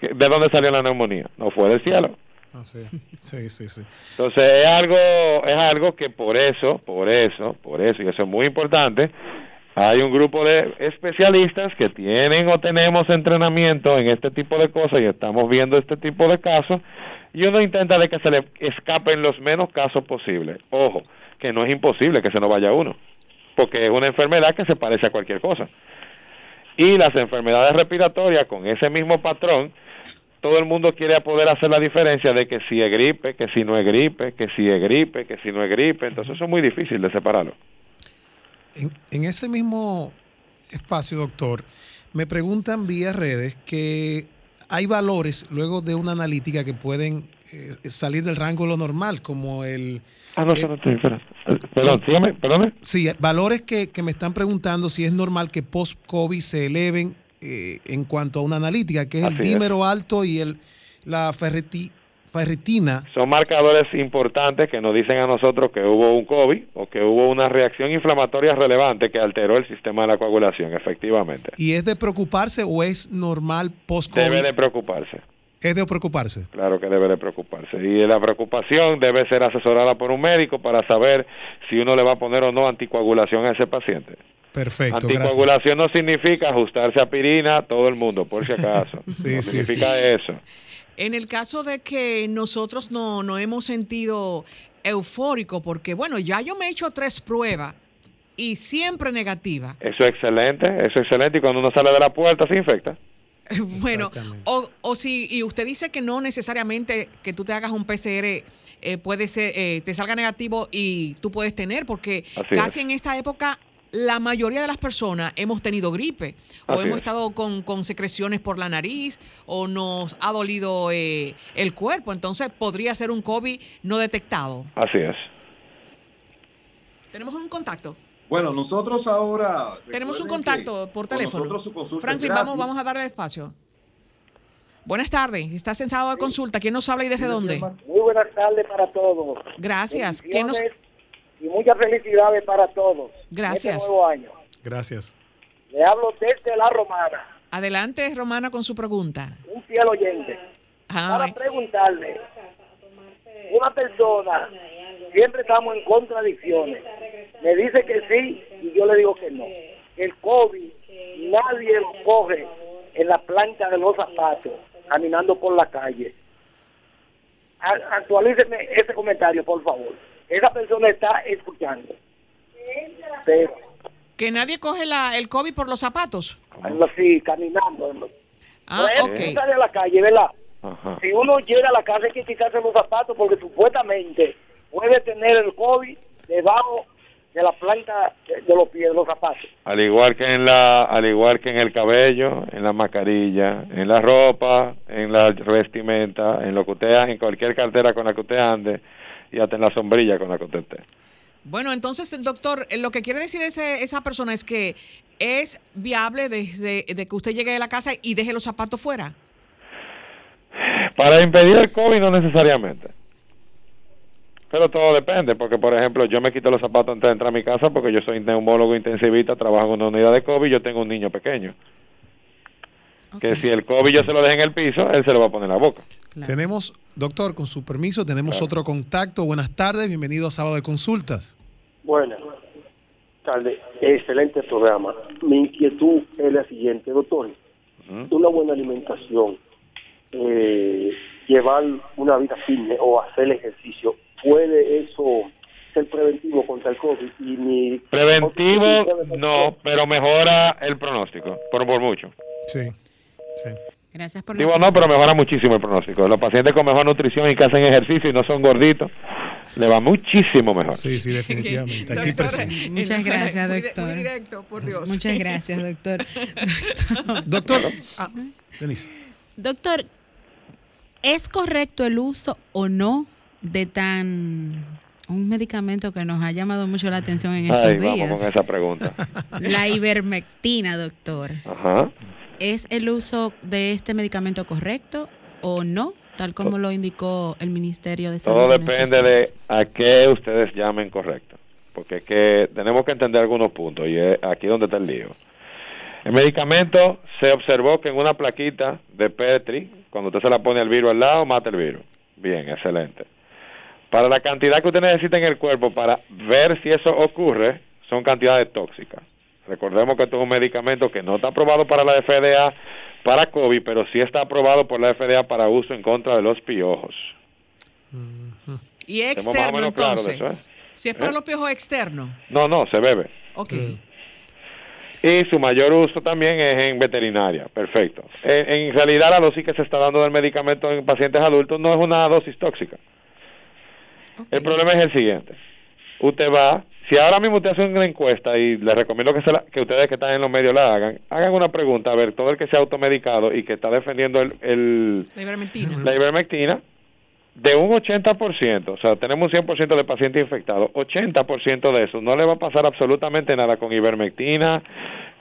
¿Qué- ¿De dónde salió la neumonía? No fue del cielo. Ah, sí. sí, sí, sí. Entonces es algo, es algo que por eso, por eso, por eso, y eso es muy importante, hay un grupo de especialistas que tienen o tenemos entrenamiento en este tipo de cosas y estamos viendo este tipo de casos y uno intenta de que se le escapen los menos casos posibles. Ojo, que no es imposible que se nos vaya uno, porque es una enfermedad que se parece a cualquier cosa. Y las enfermedades respiratorias con ese mismo patrón, todo el mundo quiere poder hacer la diferencia de que si es gripe, que si no es gripe, que si es gripe, que si no es gripe, entonces eso es muy difícil de separarlo. En, en ese mismo espacio, doctor, me preguntan vía redes que hay valores luego de una analítica que pueden eh, salir del rango de lo normal, como el... Ah, no, eh, no, no, espera. Perdón, sígame, perdón. Sí, valores que, que me están preguntando si es normal que post-COVID se eleven eh, en cuanto a una analítica, que es el es. dímero alto y el la ferritina. Son marcadores importantes que nos dicen a nosotros que hubo un COVID o que hubo una reacción inflamatoria relevante que alteró el sistema de la coagulación, efectivamente. ¿Y es de preocuparse o es normal post-COVID? Debe de preocuparse. Es de preocuparse. Claro que debe de preocuparse. Y la preocupación debe ser asesorada por un médico para saber si uno le va a poner o no anticoagulación a ese paciente. Perfecto, gracias. Anticoagulación no significa ajustarse a pirina a todo el mundo, por si acaso. Sí, no sí, significa sí. eso. En el caso de que nosotros no, no hemos sentido eufórico, porque bueno, ya yo me he hecho tres pruebas y siempre negativa. Eso es excelente, eso es excelente. Y cuando uno sale de la puerta se infecta. Bueno, o, o si, y usted dice que no necesariamente que tú te hagas un PCR eh, puede ser, eh, te salga negativo y tú puedes tener, porque Así casi es. en esta época la mayoría de las personas hemos tenido gripe o Así hemos es. estado con, con secreciones por la nariz o nos ha dolido eh, el cuerpo, entonces podría ser un COVID no detectado. Así es. Tenemos un contacto. Bueno, nosotros ahora... Tenemos un contacto por con teléfono. Nosotros su consulta Franklin, es vamos, vamos a darle espacio. Buenas tardes, estás en sábado de consulta. ¿Quién nos habla y desde dónde? Muy buenas tardes para todos. Gracias. ¿Quién nos... Y muchas felicidades para todos. en Gracias. Este nuevo año. Gracias. Le hablo desde La Romana, Adelante, Romana, con su pregunta. un fiel oyente. Ah, Para preguntarle, una persona, siempre estamos en contradicciones. Me dice que sí y yo le digo que no. El COVID nadie lo coge en la plancha de los zapatos, caminando por la calle. Actualíceme ese comentario, por favor. Esa persona está escuchando. Pero, Que nadie coge la, el COVID por los zapatos. así, caminando. Ah, ejemplo, ok. uno sale a la calle, ¿verdad? Ajá. Si uno llega a la casa hay que quitarse los zapatos porque supuestamente puede tener el COVID debajo de la planta de de los pies, de los zapatos. Al igual que en la, al igual que en el cabello, en la mascarilla, en la ropa, en la vestimenta, en lo que usted en cualquier cartera con la que usted ande y hasta en la sombrilla con la que usted esté. Bueno, entonces, doctor, eh, lo que quiere decir ese, esa persona es que es viable desde de que usted llegue de la casa y deje los zapatos fuera. Para impedir el COVID no necesariamente. Pero todo depende, porque por ejemplo yo me quito los zapatos antes de entrar a mi casa porque yo soy neumólogo intensivista, trabajo en una unidad de COVID y yo tengo un niño pequeño. Que si el COVID yo se lo dejo en el piso, él se lo va a poner en la boca. Tenemos, doctor, con su permiso, tenemos otro contacto. Buenas tardes, bienvenido a Sábado de Consultas. Buenas tardes, excelente programa. Mi inquietud es la siguiente, doctor. Una buena alimentación, eh, llevar una vida firme o hacer ejercicio, ¿puede eso ser preventivo contra el COVID? Y mi Preventivo no, pero mejora el pronóstico, por, por mucho. Sí. Gracias por Digo no, pero mejora muchísimo el pronóstico. Los pacientes con mejor nutrición y que hacen ejercicio y no son gorditos, le va muchísimo mejor. Sí, sí, definitivamente. Aquí presente. Muchas gracias, doctor. muy directo, por Dios. Muchas gracias, doctor. Doctor, ah, Denise. Doctor, ¿es correcto el uso o no de tan un medicamento que nos ha llamado mucho la atención en estos Ay, días? vamos con esa pregunta. La ivermectina, doctor. Ajá. ¿Es el uso de este medicamento correcto o no? Tal como lo indicó el Ministerio de Salud. Todo depende de a qué ustedes llamen correcto. Porque es que tenemos que entender algunos puntos y es aquí donde está el lío. El medicamento se observó que en una plaquita de Petri, cuando usted se la pone el virus al lado, mata el virus. Bien, excelente. Para la cantidad que usted necesita en el cuerpo para ver si eso ocurre, son cantidades tóxicas. Recordemos que esto es un medicamento que no está aprobado para la FDA para COVID, pero sí está aprobado por la FDA para uso en contra de los piojos. Y externo, entonces. eso, ¿eh? Si es para ¿Eh? los piojos externos. No, no, se bebe. Ok. Y su mayor uso también es en veterinaria. Perfecto. En, en realidad la dosis que se está dando del medicamento en pacientes adultos no es una dosis tóxica. El problema es el siguiente. Usted va, si ahora mismo usted hace una encuesta y le recomiendo que, se la- que ustedes que están en los medios la hagan, hagan una pregunta, a ver, todo el que se ha automedicado y que está defendiendo el, el- La ivermectina. la ivermectina, de un 80%, o sea, tenemos un 100% de pacientes infectados, 80% de eso no le va a pasar absolutamente nada con ivermectina,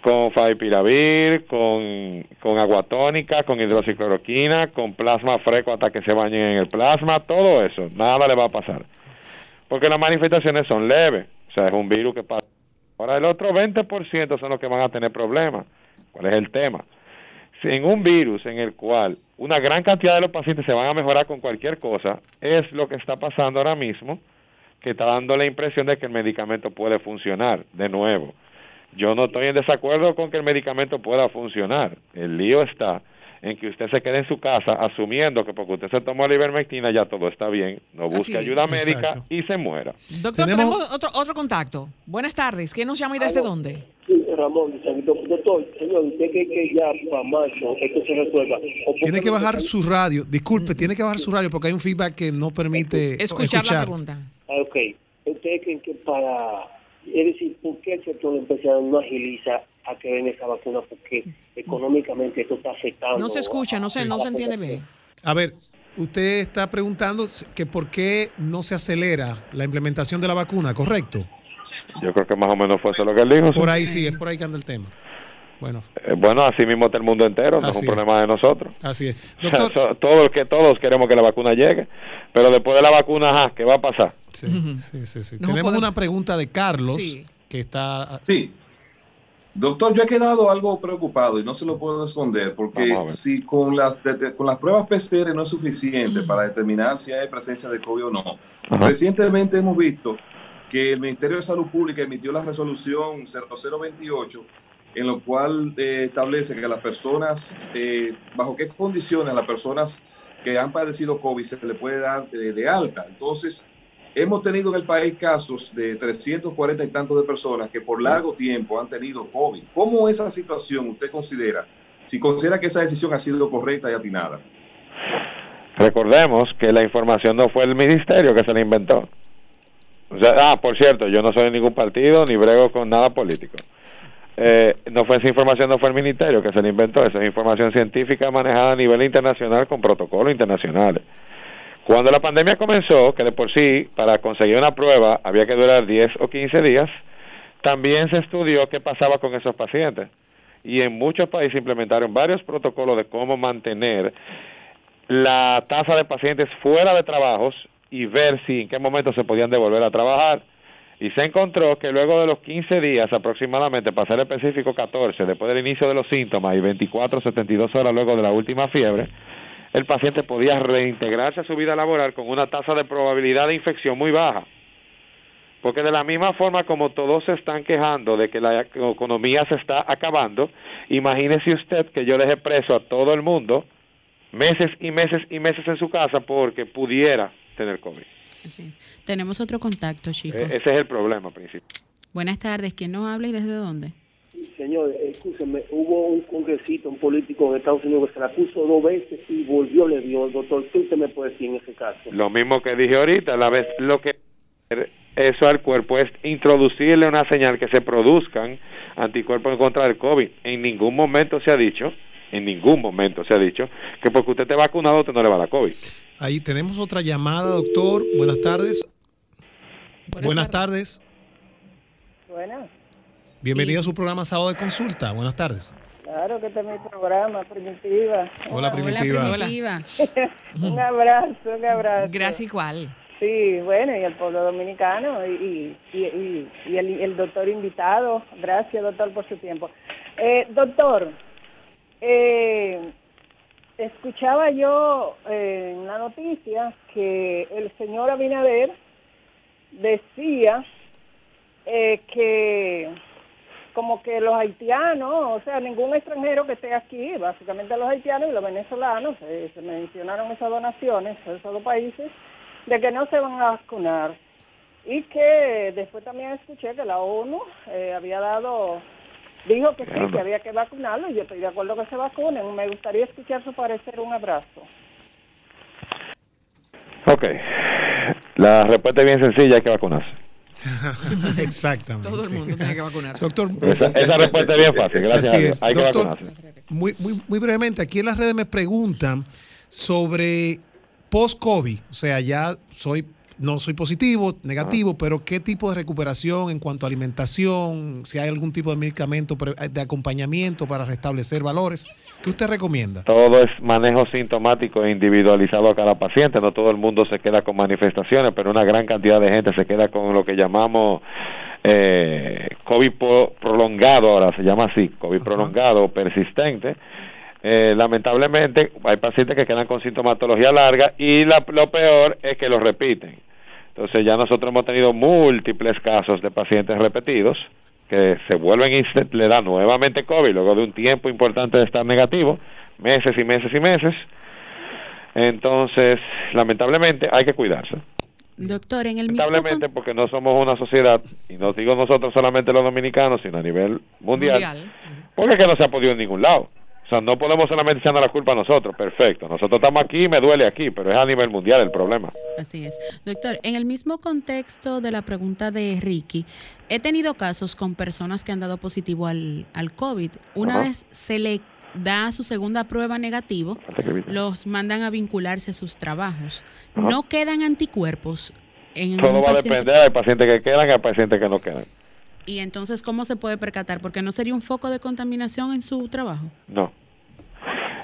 con favipiravir, con, con aguatónica, con hidroxicloroquina, con plasma fresco hasta que se bañen en el plasma, todo eso, nada le va a pasar. Porque las manifestaciones son leves, sea, es un virus que pasa. Ahora, el otro 20% son los que van a tener problemas. ¿Cuál es el tema? sin un virus en el cual una gran cantidad de los pacientes se van a mejorar con cualquier cosa, es lo que está pasando ahora mismo, que está dando la impresión de que el medicamento puede funcionar. De nuevo, yo no estoy en desacuerdo con que el medicamento pueda funcionar. El lío está en que usted se quede en su casa asumiendo que porque usted se tomó la ivermectina ya todo está bien, no busque Así ayuda médica Exacto. y se muera. Doctor, Tenemos- tenemos, otro, otro contacto. Buenas tardes. ¿Quién nos llama y desde dónde? Sí, Ramón, doctor, doctor, señor, ¿usted cree que ya para marzo esto se resuelva? ¿O por Tiene que bajar su radio. Disculpe, tiene que bajar su radio porque hay un feedback que no permite Escuchar, la pregunta. Ah, ok. ¿Ustedes creen que para... Es decir, ¿por qué el sector empresarial no agiliza a que den esa vacuna? Porque económicamente esto está afectando... No se escucha, no se, no se entiende bien. A ver, usted está preguntando que por qué no se acelera la implementación de la vacuna, ¿correcto? Yo creo que más o menos fue eso lo que él dijo. Por ahí sí, es por ahí que anda el tema. Bueno, Eh, bueno, así mismo está el mundo entero, no es un es. problema de nosotros. así es. Doctor, todos, que, todos queremos que la vacuna llegue, pero después de la vacuna, ajá, ¿qué va a pasar? sí, sí, sí, sí. Tenemos podemos- una pregunta de Carlos Sí. que está... Sí. Doctor, yo he quedado algo preocupado y no se lo puedo esconder porque si con las, de- con las pruebas PCR no es suficiente para determinar si hay presencia de COVID o no. Ajá. Recientemente hemos visto que el Ministerio de Salud Pública emitió la resolución 0028 en lo cual eh, establece que las personas, eh, bajo qué condiciones las personas que han padecido COVID se le puede dar de, de alta. Entonces, hemos tenido en el país casos de 340 y tantos de personas que por largo tiempo han tenido COVID. ¿Cómo esa situación usted considera? Si considera que esa decisión ha sido correcta y atinada. Recordemos que la información no fue el ministerio que se la inventó. O sea, ah, por cierto, yo no soy de ningún partido ni brego con nada político. Eh, no fue esa información, no fue el ministerio que se la inventó, esa es información científica manejada a nivel internacional con protocolos internacionales. Cuando la pandemia comenzó, que de por sí, para conseguir una prueba había que durar 10 o 15 días, también se estudió qué pasaba con esos pacientes. Y en muchos países implementaron varios protocolos de cómo mantener la tasa de pacientes fuera de trabajos y ver si en qué momento se podían devolver a trabajar. Y se encontró que luego de los 15 días aproximadamente, para ser específico 14, después del inicio de los síntomas y 24, 72 horas luego de la última fiebre, el paciente podía reintegrarse a su vida laboral con una tasa de probabilidad de infección muy baja. Porque de la misma forma como todos se están quejando de que la economía se está acabando, imagínese usted que yo deje preso a todo el mundo meses y meses y meses en su casa porque pudiera tener COVID. Tenemos otro contacto, chicos. E-, ese es el problema principal. Buenas tardes, ¿quién nos habla y desde dónde? Señor, escúcheme, hubo un congresito, un político en Estados Unidos que se la puso dos veces y volvió, le dio, doctor, ¿qué usted me puede decir en ese caso? Lo mismo que dije ahorita, la vez lo que eso al cuerpo es introducirle una señal que se produzcan anticuerpos en contra del COVID. En ningún momento se ha dicho, en ningún momento se ha dicho que porque usted esté vacunado usted no le va a dar COVID. Ahí tenemos otra llamada, doctor. Buenas tardes. Buenas, tardes. Buenas. Bienvenido a su programa Sábado de Consulta. Buenas tardes. Claro que este es mi programa, Primitiva. Hola, Primitiva. Hola, Primitiva. un abrazo, un abrazo. Gracias igual. Sí, bueno, y el pueblo dominicano y, y, y, y el, el, doctor invitado. Gracias, doctor, por su tiempo. Eh, doctor, eh, escuchaba yo eh, en la noticia que el señor Abinader decía eh, que como que los haitianos, o sea, ningún extranjero que esté aquí, básicamente los haitianos y los venezolanos, eh, se mencionaron esas donaciones, esos dos países, de que no se van a vacunar. Y que después también escuché que la ONU eh, había dado, dijo que sí, que había que vacunarlo y yo estoy de acuerdo que se vacunen. Me gustaría escuchar su parecer. Un abrazo. Ok. La respuesta es bien sencilla, hay que vacunarse. Exactamente. Todo el mundo tiene que vacunarse. Doctor, esa, esa, respuesta es bien fácil, gracias a Dios. Hay Doctor, que vacunarse. Muy, muy, muy brevemente, aquí en las redes me preguntan sobre post-COVID, o sea, ya soy no soy positivo, negativo, ah. pero ¿qué tipo de recuperación en cuanto a alimentación? Si hay algún tipo de medicamento de acompañamiento para restablecer valores, ¿qué usted recomienda? Todo es manejo sintomático e individualizado a cada paciente. No todo el mundo se queda con manifestaciones, pero una gran cantidad de gente se queda con lo que llamamos eh, COVID prolongado, ahora se llama así, COVID prolongado o persistente eh, lamentablemente hay pacientes que quedan con sintomatología larga y la, lo peor es que lo repiten. Entonces ya nosotros hemos tenido múltiples casos de pacientes repetidos que se vuelven y le da nuevamente COVID luego de un tiempo importante de estar negativo, meses y meses y meses. Entonces, lamentablemente hay que cuidarse. Doctor, en el Lamentablemente porque no somos una sociedad, y no digo nosotros solamente los dominicanos, sino a nivel mundial, mundial. porque que no se ha podido en ningún lado. O sea, no podemos solamente echarnos la culpa a nosotros, perfecto. Nosotros estamos aquí, me duele aquí, pero es a nivel mundial el problema. Así es. Doctor, en el mismo contexto de la pregunta de Ricky, he tenido casos con personas que han dado positivo al, al COVID. Una vez se le da su segunda prueba negativo, los mandan a vincularse a sus trabajos. No quedan anticuerpos. En Todo va a depender del paciente que quedan y al paciente que no quedan. Y entonces, ¿cómo se puede percatar? Porque no sería un foco de contaminación en su trabajo. No.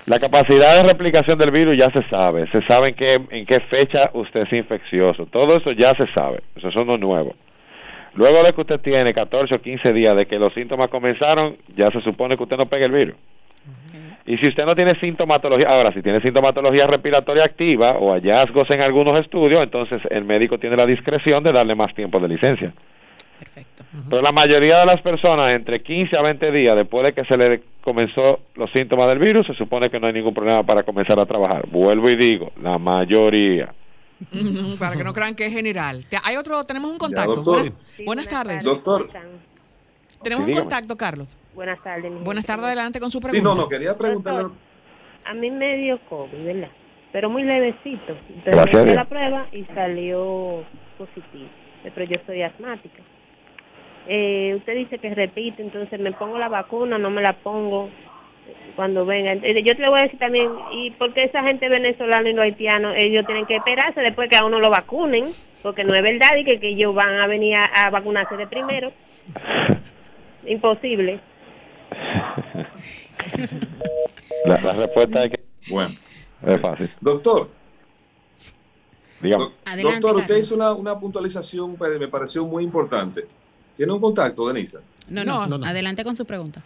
La capacidad de replicación del virus ya se sabe. Se sabe en qué, en qué fecha usted es infeccioso. Todo eso ya se sabe. Eso es no nuevo. Luego de que usted tiene 14 o 15 días de que los síntomas comenzaron, ya se supone que usted no pega el virus. Y si usted no tiene sintomatología, ahora si tiene sintomatología respiratoria activa o hallazgos en algunos estudios, entonces el médico tiene la discreción de darle más tiempo de licencia. Perfecto. Pero la mayoría de las personas, entre 15 a 20 días después de que se le comenzó los síntomas del virus, se supone que no hay ningún problema para comenzar a trabajar. Vuelvo y digo, la mayoría. para que no crean que es general. Hay otro, tenemos un contacto. Ya, buenas, sí, buenas, tardes. Doctor. Tenemos sí, un contacto, Carlos. Buenas tardes. Buenas tardes, adelante con su pregunta. Sí, no, no, quería preguntarle. Doctor, a mí me dio COVID, ¿verdad? Pero muy levecito. Entonces hice la prueba y salió positivo. pero yo soy asmática. Eh, usted dice que repite, entonces me pongo la vacuna, no me la pongo cuando venga. Eh, Yo te voy a decir también, ¿y por qué esa gente venezolana y los haitianos, ellos tienen que esperarse después que a uno lo vacunen? Porque no es verdad y que, que ellos van a venir a, a vacunarse de primero. Imposible. La, la respuesta es que Bueno, es fácil. doctor. Adelante, doctor, usted Carlos. hizo una, una puntualización que me pareció muy importante. ¿Tiene un contacto, Denisa? No, no, No, no. adelante con su pregunta.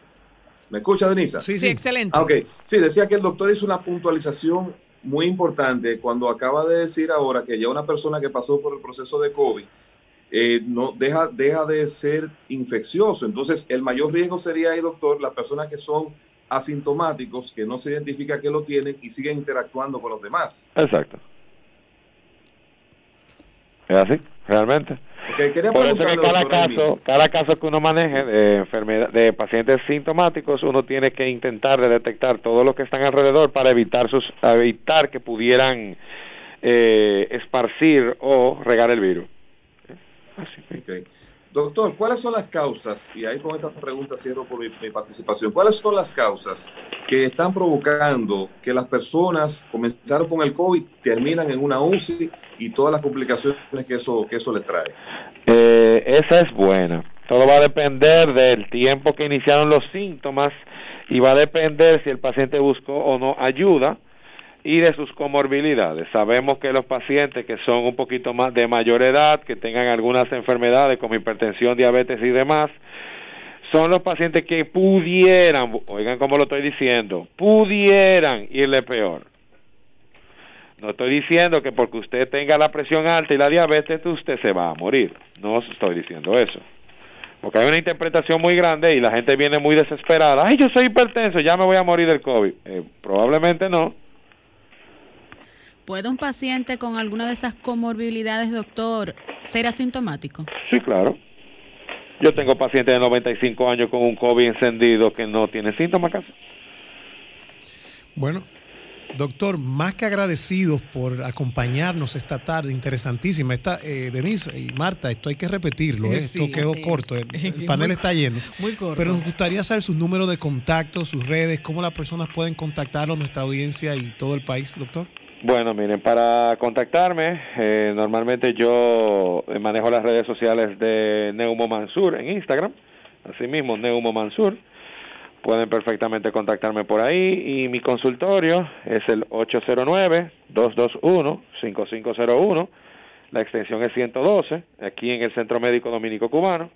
¿Me escucha, Denisa? Sí, Sí, sí. excelente. Ah, ok. Sí, decía que el doctor hizo una puntualización muy importante cuando acaba de decir ahora que ya una persona que pasó por el proceso de COVID eh, no deja, deja de ser infeccioso. Entonces, el mayor riesgo sería ahí, doctor, las personas que son asintomáticos, que no se identifica que lo tienen y siguen interactuando con los demás. Exacto. Es así, realmente. Por eso que cada caso, cada caso que uno maneje de enfermedad, de pacientes sintomáticos, uno tiene que intentar de detectar todo lo que están alrededor para evitar sus, evitar que pudieran eh, esparcir o regar el virus. Así. Ok. Doctor, ¿cuáles son las causas? Y ahí con esta pregunta cierro por mi, participación. ¿Cuáles son las causas que están provocando que las personas comenzaron con el COVID, terminan en una UCI y todas las complicaciones que eso, que eso le trae? Eh, esa es buena. Todo va a depender del tiempo que iniciaron los síntomas y va a depender si el paciente buscó o no ayuda y de sus comorbilidades. Sabemos que los pacientes que son un poquito más de mayor edad, que tengan algunas enfermedades como hipertensión, diabetes y demás, son los pacientes que pudieran, oigan como lo estoy diciendo, pudieran irle peor. No estoy diciendo que porque usted tenga la presión alta y la diabetes, usted se va a morir. No estoy diciendo eso. Porque hay una interpretación muy grande y la gente viene muy desesperada. Ay, yo soy hipertenso, ya me voy a morir del COVID. Eh, probablemente no. ¿Puede un paciente con alguna de esas comorbilidades, doctor, ser asintomático? Sí, claro. Yo tengo pacientes de 95 años con un COVID encendido que no tiene síntomas casi. Bueno, doctor, más que agradecidos por acompañarnos esta tarde, interesantísima. Esta, eh, Denise y Marta, esto hay que repetirlo, ¿eh? Sí, esto quedó sí. corto, el, el Muy- panel está lleno. Muy corto. Pero nos gustaría saber sus números de contacto, sus redes, cómo las personas pueden contactar a nuestra audiencia y todo el país, doctor. Bueno, miren, para contactarme, eh, normalmente yo eh, manejo las redes sociales de Neumo Mansur en Instagram, asimismo Neumo Mansur. Pueden perfectamente contactarme por ahí y mi consultorio es el 809-221-5501. La extensión es 112, aquí en el Centro Médico Dominico Cubano,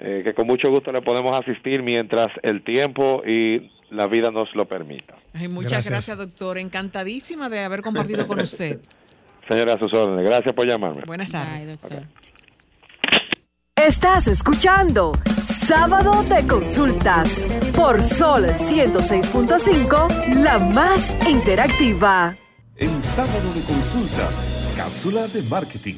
eh, que con mucho gusto le podemos asistir mientras el tiempo y la vida nos lo permita. Ay, muchas Gracias. gracias. doctor. Encantadísima de haber compartido con usted. Señora, a sus órdenes. Gracias por llamarme. Buenas tardes. Doctor. Estás escuchando Sábado de Consultas por Sol 106.5, la más interactiva. En sábado de consultas, cápsula de marketing.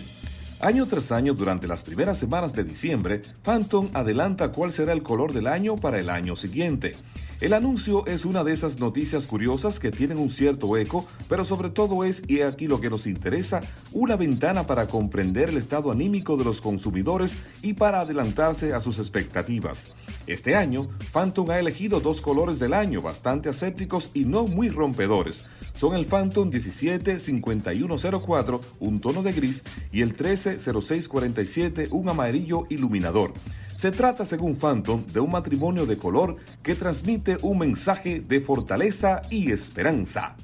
Año tras año, durante las primeras semanas de diciembre, Phantom adelanta cuál será el color del año para el año siguiente. El anuncio es una de esas noticias curiosas que tienen un cierto eco, pero sobre todo es, y aquí lo que nos interesa, una ventana para comprender el estado anímico de los consumidores y para adelantarse a sus expectativas. Este año, Phantom ha elegido dos colores del año bastante asépticos y no muy rompedores. Son el Phantom 175104, un tono de gris, y el 130647, un amarillo iluminador. Se trata, según Phantom, de un matrimonio de color que transmite un mensaje de fortaleza y esperanza.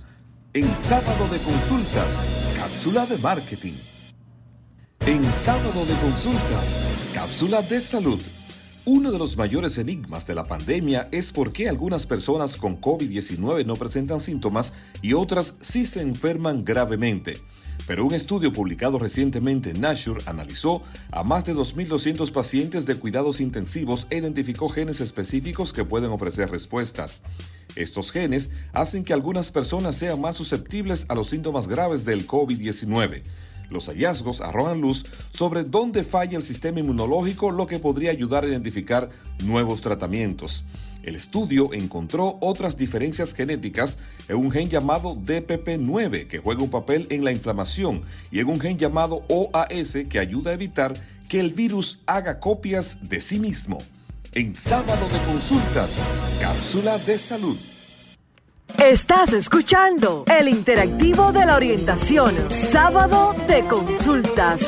En sábado de consultas, cápsula de marketing. En sábado de consultas, cápsula de salud. Uno de los mayores enigmas de la pandemia es por qué algunas personas con COVID-19 no presentan síntomas y otras sí se enferman gravemente. Pero un estudio publicado recientemente en Nature analizó a más de 2.200 pacientes de cuidados intensivos e identificó genes específicos que pueden ofrecer respuestas. Estos genes hacen que algunas personas sean más susceptibles a los síntomas graves del COVID-19. Los hallazgos arrojan luz sobre dónde falla el sistema inmunológico, lo que podría ayudar a identificar nuevos tratamientos. El estudio encontró otras diferencias genéticas en un gen llamado DPP9 que juega un papel en la inflamación y en un gen llamado OAS que ayuda a evitar que el virus haga copias de sí mismo. En sábado de consultas, cápsula de salud. Estás escuchando el interactivo de la orientación, sábado de consultas.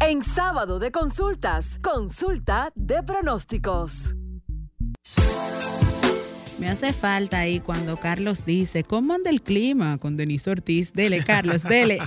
En sábado de consultas, consulta de pronósticos. Me hace falta ahí cuando Carlos dice, ¿cómo anda el clima? Con Denise Ortiz, dele, Carlos, dele.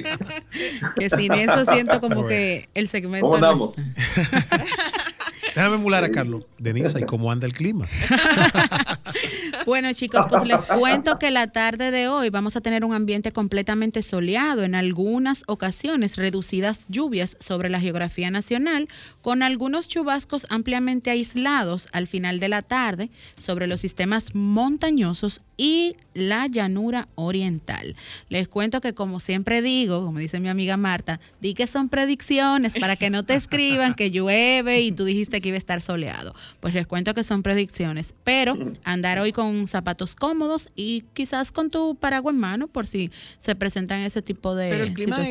que sin eso siento como que el segmento... ¿Cómo andamos? Déjame emular a Carlos. Denise, ¿y cómo anda el clima? Bueno, chicos, pues les cuento que la tarde de hoy vamos a tener un ambiente completamente soleado, en algunas ocasiones reducidas lluvias sobre la geografía nacional, con algunos chubascos ampliamente aislados al final de la tarde sobre los sistemas montañosos y la llanura oriental. Les cuento que como siempre digo, como dice mi amiga Marta, di que son predicciones para que no te escriban que llueve y tú dijiste que iba a estar soleado. Pues les cuento que son predicciones, pero andar hoy con zapatos cómodos y quizás con tu paraguas en mano por si se presentan ese tipo de Pero el clima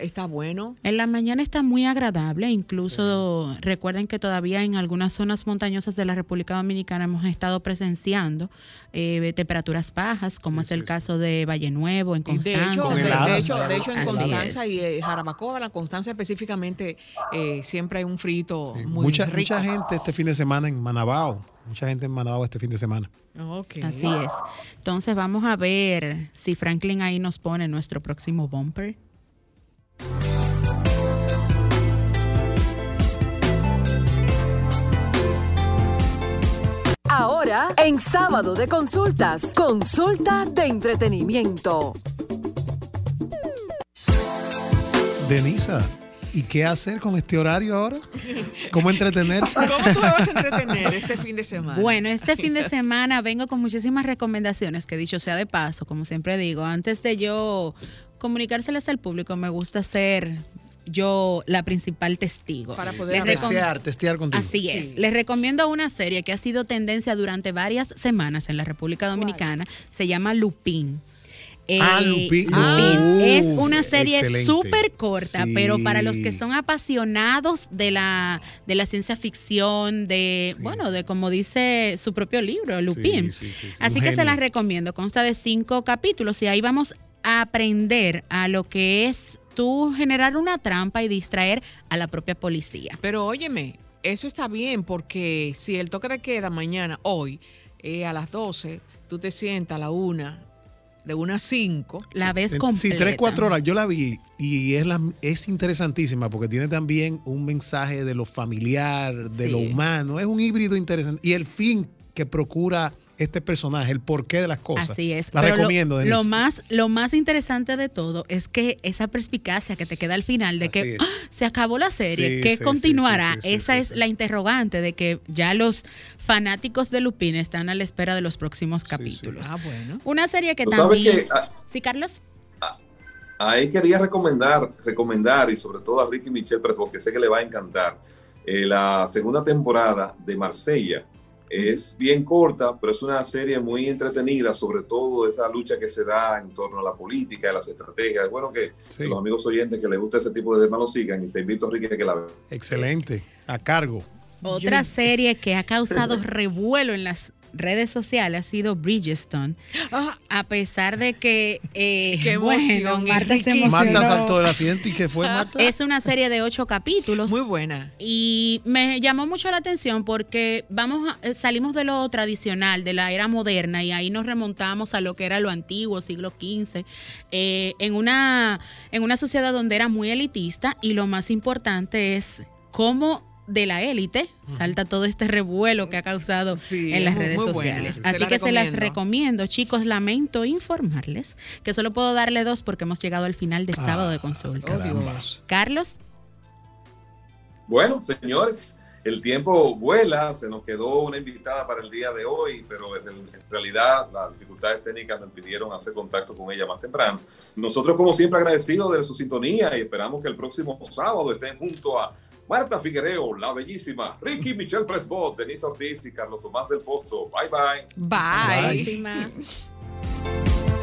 está bueno. En la mañana está muy agradable, incluso recuerden que todavía en algunas zonas montañosas de la República Dominicana hemos estado presenciando eh, temperaturas bajas, como es el caso de Valle Nuevo, en Y Constanza. de hecho, de, de hecho, de hecho en Así Constanza es. y eh, Jarabacoa, la Constanza específicamente, eh, siempre hay un frito muy mucha, rico. mucha gente este fin de semana en Manabao. Mucha gente en Manabao este fin de semana. Así es. Entonces vamos a ver si Franklin ahí nos pone nuestro próximo bumper. Ahora, en sábado de consultas, consulta de entretenimiento. Denisa, ¿y qué hacer con este horario ahora? ¿Cómo entretenerse? ¿Cómo tú me vas a entretener este fin de semana? Bueno, este fin de semana vengo con muchísimas recomendaciones que dicho sea de paso, como siempre digo, antes de yo comunicárselas al público, me gusta ser yo la principal testigo. Para poder Testear, testear contigo. Así es. Les recomiendo una serie que ha sido tendencia durante varias semanas en la República Dominicana. Se llama Lupin. Ah, Lupin. Lupin. Es una serie súper corta, Sí. pero para los que son apasionados de la, de la ciencia ficción, de, bueno, de como dice su propio libro, Lupin. Sí, sí, sí, sí. Así Un que se las recomiendo. Consta de cinco capítulos y ahí vamos a aprender a lo que es tú generar una trampa y distraer a la propia policía. Pero óyeme, eso está bien porque si el toque de queda mañana, hoy, eh, a las 12, tú te sientas a la una, de una a 5. La ves Sí, completa. tres, cuatro horas. Yo la vi y es, la, es interesantísima porque tiene también un mensaje de lo familiar, de Sí. lo humano. Es un híbrido interesante. Y el fin que procura este personaje, el porqué de las cosas. Así es. La Pero recomiendo, lo, más, lo más interesante de todo es que esa perspicacia que te queda al final de Así que. ¡ah! se acabó la serie, Sí, ¿qué sí, continuará? sí, sí, sí, esa sí, es sí. la interrogante de que ya los fanáticos de Lupin están a la espera de los próximos capítulos. Ah, bueno. Una serie que también... que, ah, Sí, Carlos. Ahí quería recomendar, recomendar y sobre todo a Ricky Michel, pero porque sé que le va a encantar, eh, la segunda temporada de Marsella. Es bien corta, pero es una serie muy entretenida, sobre todo esa lucha que se da en torno a la política, a las estrategias. Es bueno que Sí. los amigos oyentes que les gusta ese tipo de temas lo sigan y te invito, Ricky, a que la vean. Excelente. A cargo. Otra serie que ha causado revuelo en las redes sociales ha sido Bridgestone. A pesar de que, eh, Qué bueno, emoción, Marta se. Marta saltó del asiento y que fue Marta. Es una serie de ocho capítulos. Muy buena. Y me llamó mucho la atención porque vamos a- eh, salimos de lo tradicional, de la era moderna, y ahí nos remontamos a lo que era lo antiguo, siglo XV, eh, en, una, en una sociedad donde era muy elitista y lo más importante es cómo de la élite, salta todo este revuelo que ha causado en las redes sociales. Así que se las recomiendo, chicos. Lamento informarles que solo puedo darle dos porque hemos llegado al final de sábado de consultas. Carlos. Bueno, señores, el tiempo vuela, se nos quedó una invitada para el día de hoy, pero en realidad las dificultades técnicas nos impidieron hacer contacto con ella más temprano. Nosotros, como siempre, agradecidos de su sintonía y esperamos que el próximo sábado estén junto a Marta Figuereo, la bellísima, Ricky Michelle Presbot, Denise Ortiz y Carlos Tomás del Pozo. Bye. Bye. bye. bye.